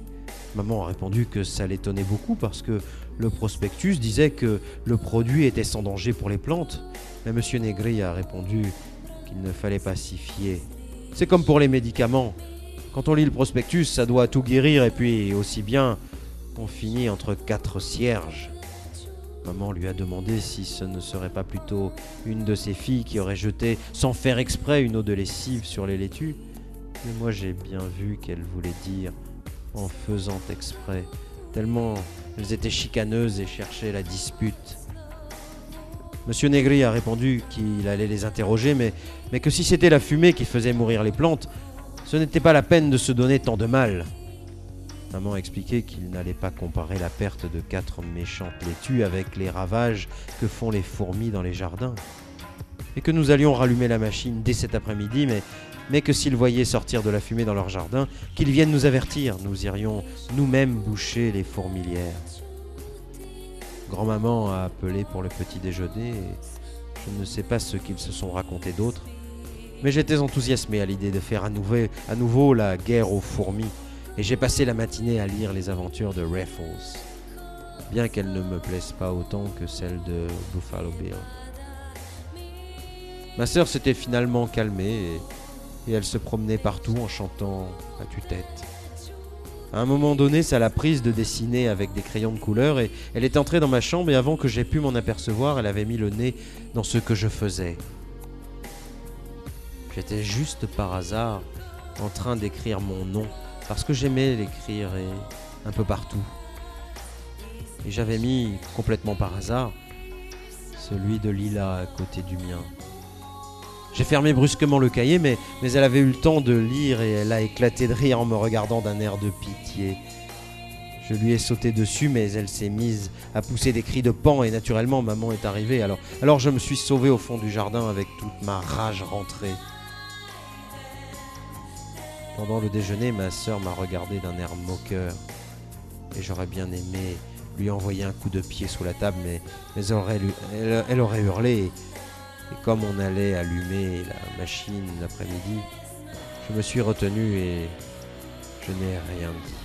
Maman a répondu que ça l'étonnait beaucoup parce que le prospectus disait que le produit était sans danger pour les plantes. Mais Monsieur Negri a répondu qu'il ne fallait pas s'y fier. C'est comme pour les médicaments. Quand on lit le prospectus, ça doit tout guérir et puis aussi bien on finit entre quatre cierges. Maman lui a demandé si ce ne serait pas plutôt une de ses filles qui aurait jeté sans faire exprès une eau de lessive sur les laitues. Mais moi j'ai bien vu qu'elle voulait dire en faisant exprès, tellement elles étaient chicaneuses et cherchaient la dispute. Monsieur Negri a répondu qu'il allait les interroger, mais, mais que si c'était la fumée qui faisait mourir les plantes, ce n'était pas la peine de se donner tant de mal. Maman a expliqué qu'il n'allait pas comparer la perte de quatre méchantes laitues avec les ravages que font les fourmis dans les jardins. Et que nous allions rallumer la machine dès cet après-midi, mais, que s'ils voyaient sortir de la fumée dans leur jardin, qu'ils viennent nous avertir, nous irions nous-mêmes boucher les fourmilières. Grand-maman a appelé pour le petit déjeuner je ne sais pas ce qu'ils se sont racontés d'autres, mais j'étais enthousiasmé à l'idée de faire à nouveau, la guerre aux fourmis et j'ai passé la matinée à lire les aventures de Raffles, bien qu'elles ne me plaisent pas autant que celles de Buffalo Bill. Ma sœur s'était finalement calmée et, et, elle se promenait partout en chantant à tue-tête. À un moment donné, ça l'a prise de dessiner avec des crayons de couleur et elle est entrée dans ma chambre et avant que j'aie pu m'en apercevoir, elle avait mis le nez dans ce que je faisais. J'étais juste par hasard en train d'écrire mon nom parce que j'aimais l'écrire et un peu partout. Et j'avais mis complètement par hasard celui de Lila à côté du mien. J'ai fermé brusquement le cahier, mais, elle avait eu le temps de lire et elle a éclaté de rire en me regardant d'un air de pitié. Je lui ai sauté dessus, mais elle s'est mise à pousser des cris de pan et naturellement maman est arrivée. Alors je me suis sauvé au fond du jardin avec toute ma rage rentrée. Pendant le déjeuner, ma sœur m'a regardé d'un air moqueur. Et j'aurais bien aimé lui envoyer un coup de pied sous la table, mais, elle, aurait, hurlé. Et comme on allait allumer la machine l'après-midi, je me suis retenu et je n'ai rien dit.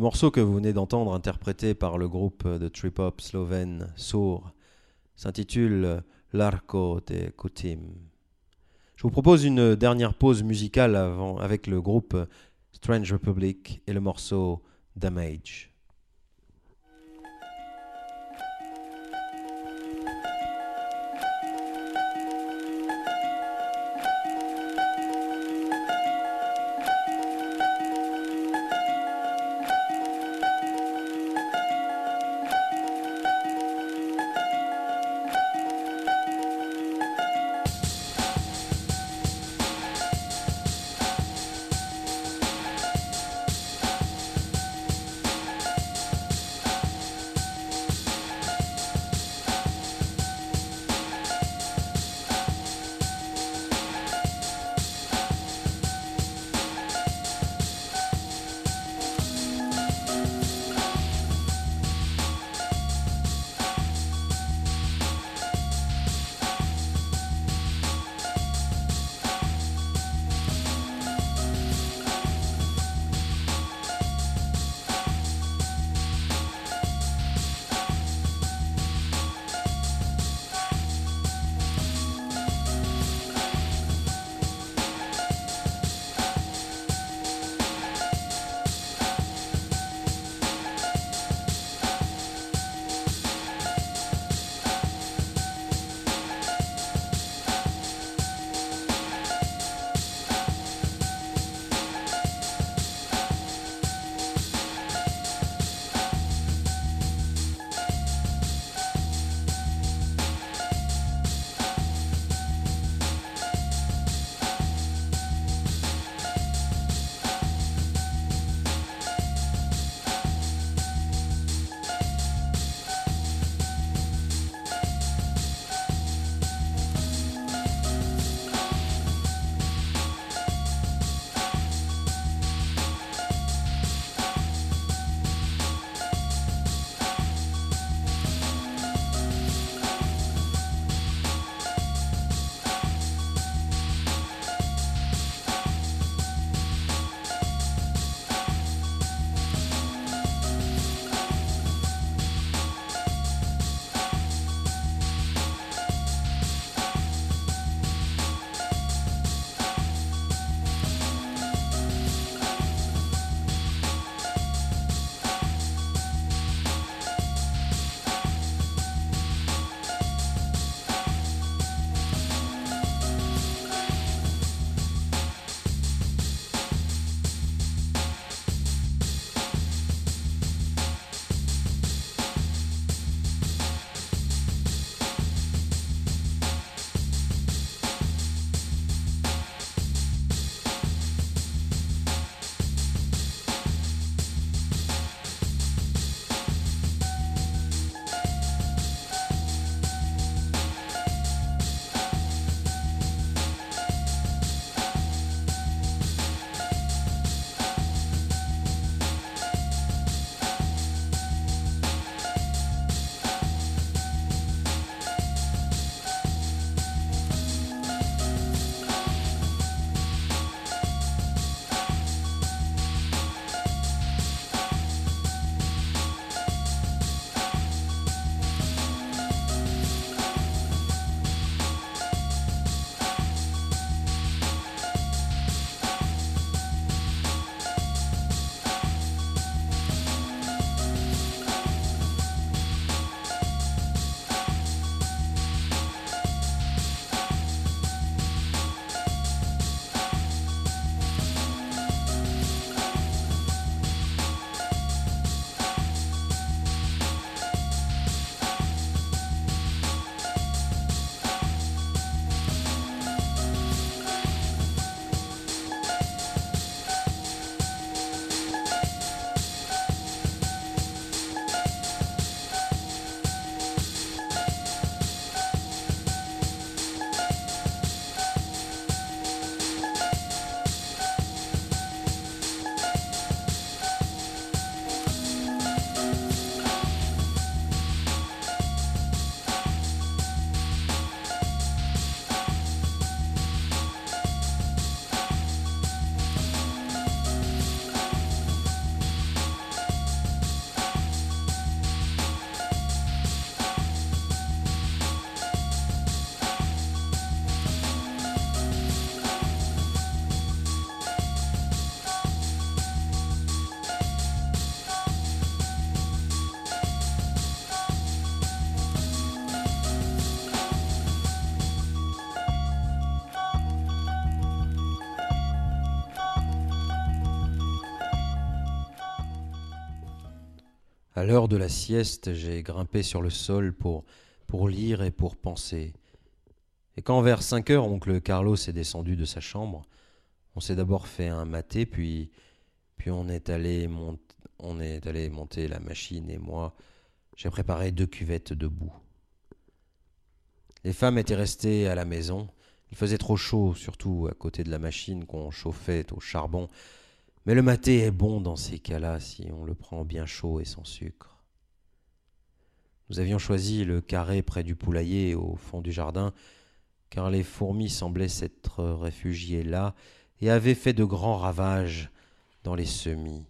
Morceau que vous venez d'entendre, interprété par le groupe de trip-hop slovène Sour, s'intitule L'Arco de Kutim. Je vous propose une dernière pause musicale avec le groupe Strange Republic et le morceau Damage. À l'heure de la sieste, j'ai grimpé sur le sol pour, pour lire et pour penser. Et quand vers cinq heures, oncle Carlos est descendu de sa chambre, on s'est d'abord fait un maté, puis, puis on, est allé on est allé monter la machine et moi, j'ai préparé deux cuvettes de boue. Les femmes étaient restées à la maison. Il faisait trop chaud, surtout à côté de la machine qu'on chauffait au charbon. Mais le maté est bon dans ces cas-là si on le prend bien chaud et sans sucre. Nous avions choisi le carré près du poulailler au fond du jardin, car les fourmis semblaient s'être réfugiées là et avaient fait de grands ravages dans les semis.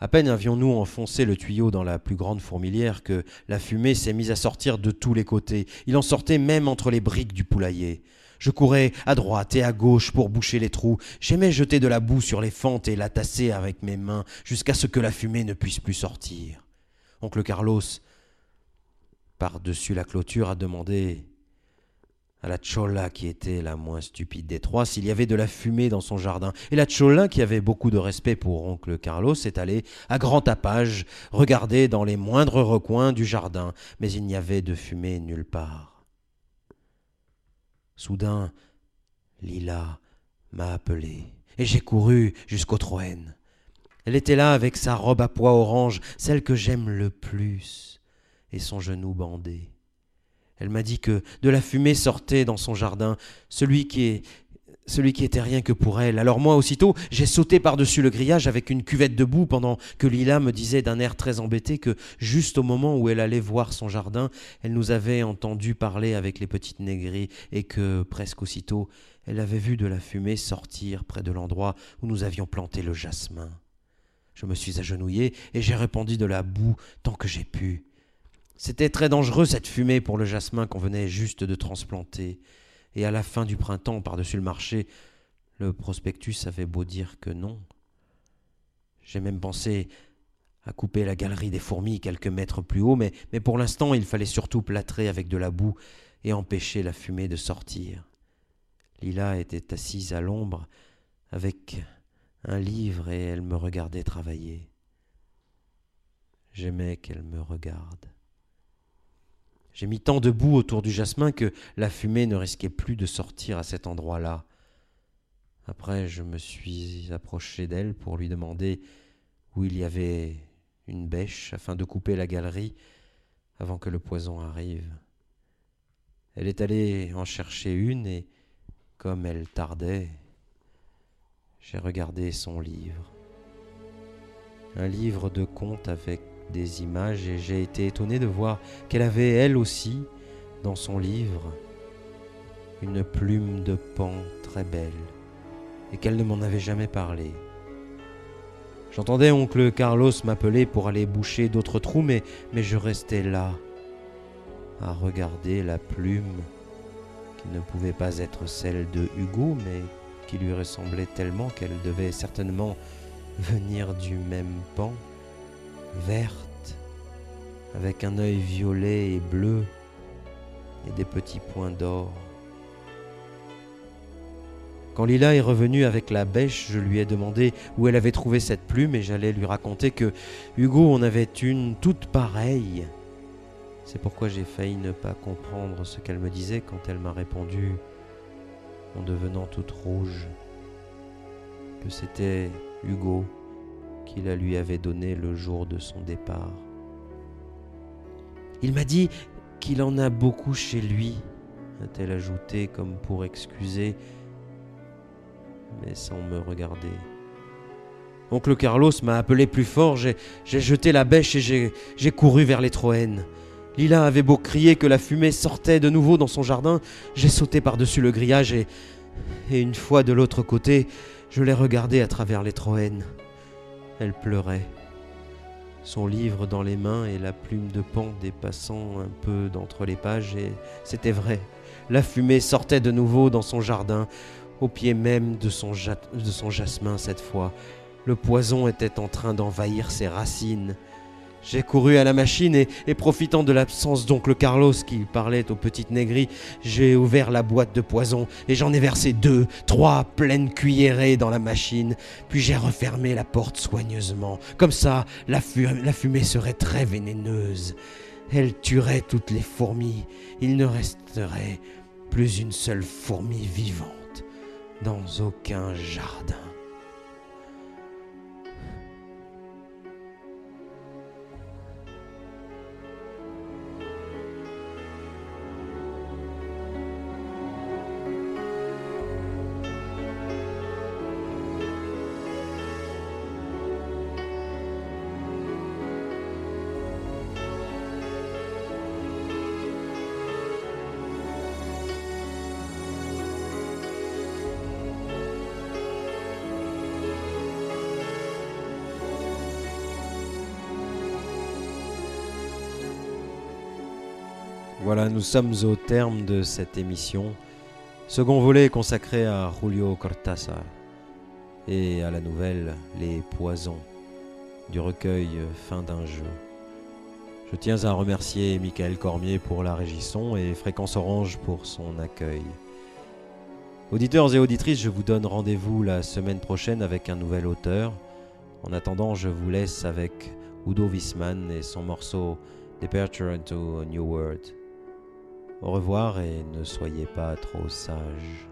À peine avions-nous enfoncé le tuyau dans la plus grande fourmilière que la fumée s'est mise à sortir de tous les côtés. Il en sortait même entre les briques du poulailler. Je courais à droite et à gauche pour boucher les trous. J'aimais jeter de la boue sur les fentes et la tasser avec mes mains jusqu'à ce que la fumée ne puisse plus sortir. Oncle Carlos, par-dessus la clôture, a demandé à la Chola qui était la moins stupide des trois s'il y avait de la fumée dans son jardin. Et la Chola, qui avait beaucoup de respect pour oncle Carlos, est allée, à grand tapage, regarder dans les moindres recoins du jardin, mais il n'y avait de fumée nulle part. Soudain, Lila m'a appelé, et j'ai couru jusqu'au Troène. Elle était là avec sa robe à pois orange, celle que j'aime le plus, et son genou bandé. Elle m'a dit que de la fumée sortait dans son jardin, celui qui était rien que pour elle. Alors moi aussitôt, j'ai sauté par-dessus le grillage avec une cuvette de boue pendant que Lila me disait d'un air très embêté que juste au moment où elle allait voir son jardin, elle nous avait entendu parler avec les petites négris et que presque aussitôt, elle avait vu de la fumée sortir près de l'endroit où nous avions planté le jasmin. Je me suis agenouillé et j'ai répandu de la boue tant que j'ai pu. C'était très dangereux cette fumée pour le jasmin qu'on venait juste de transplanter. Et à la fin du printemps, par-dessus le marché, le prospectus avait beau dire que non. J'ai même pensé à couper la galerie des fourmis quelques mètres plus haut, mais, pour l'instant il fallait surtout plâtrer avec de la boue et empêcher la fumée de sortir. Lila était assise à l'ombre avec un livre et elle me regardait travailler. J'aimais qu'elle me regarde. J'ai mis tant de boue autour du jasmin que la fumée ne risquait plus de sortir à cet endroit-là. Après, je me suis approché d'elle pour lui demander où il y avait une bêche afin de couper la galerie avant que le poison arrive. Elle est allée en chercher une et, comme elle tardait, j'ai regardé son livre. Un livre de contes avec des images et j'ai été étonné de voir qu'elle avait elle aussi, dans son livre, une plume de pan très belle et qu'elle ne m'en avait jamais parlé. J'entendais oncle Carlos m'appeler pour aller boucher d'autres trous, mais, mais je restais là, à regarder la plume qui ne pouvait pas être celle de Hugo, mais qui lui ressemblait tellement qu'elle devait certainement venir du même pan verte, avec un œil violet et bleu et des petits points d'or. Quand Lila est revenue avec la bêche, je lui ai demandé où elle avait trouvé cette plume et j'allais lui raconter que Hugo en avait une toute pareille. C'est pourquoi j'ai failli ne pas comprendre ce qu'elle me disait quand elle m'a répondu, en devenant toute rouge, que c'était Hugo qu'il la lui avait donné le jour de son départ. Il m'a dit qu'il en a beaucoup chez lui, a-t-elle ajouté comme pour excuser, mais sans me regarder. Oncle Carlos m'a appelé plus fort, j'ai jeté la bêche et j'ai couru vers les Troènes. Lila avait beau crier que la fumée sortait de nouveau dans son jardin, j'ai sauté par-dessus le grillage et, une fois de l'autre côté, je l'ai regardée à travers les. Elle pleurait, son livre dans les mains et la plume de pan dépassant un peu d'entre les pages, et c'était vrai. La fumée sortait de nouveau dans son jardin, au pied même de son, de son jasmin cette fois. Le poison était en train d'envahir ses racines. J'ai couru à la machine et, et profitant de l'absence d'oncle Carlos qui parlait aux petites négris, j'ai ouvert la boîte de poison et j'en ai versé deux, trois pleines cuillerées dans la machine. Puis j'ai refermé la porte soigneusement. Comme ça, la fumée serait très vénéneuse. Elle tuerait toutes les fourmis. Il ne resterait plus une seule fourmi vivante dans aucun jardin. Nous sommes au terme de cette émission. Second volet consacré à Julio Cortázar et à la nouvelle Les Poisons du recueil Fin d'un jeu. Je tiens à remercier Michael Cormier pour la régisson et Fréquence Orange pour son accueil. Auditeurs et auditrices, je vous donne rendez-vous la semaine prochaine avec un nouvel auteur. En attendant, je vous laisse avec Udo Wisman et son morceau Departure into a New World. Au revoir et ne soyez pas trop sages.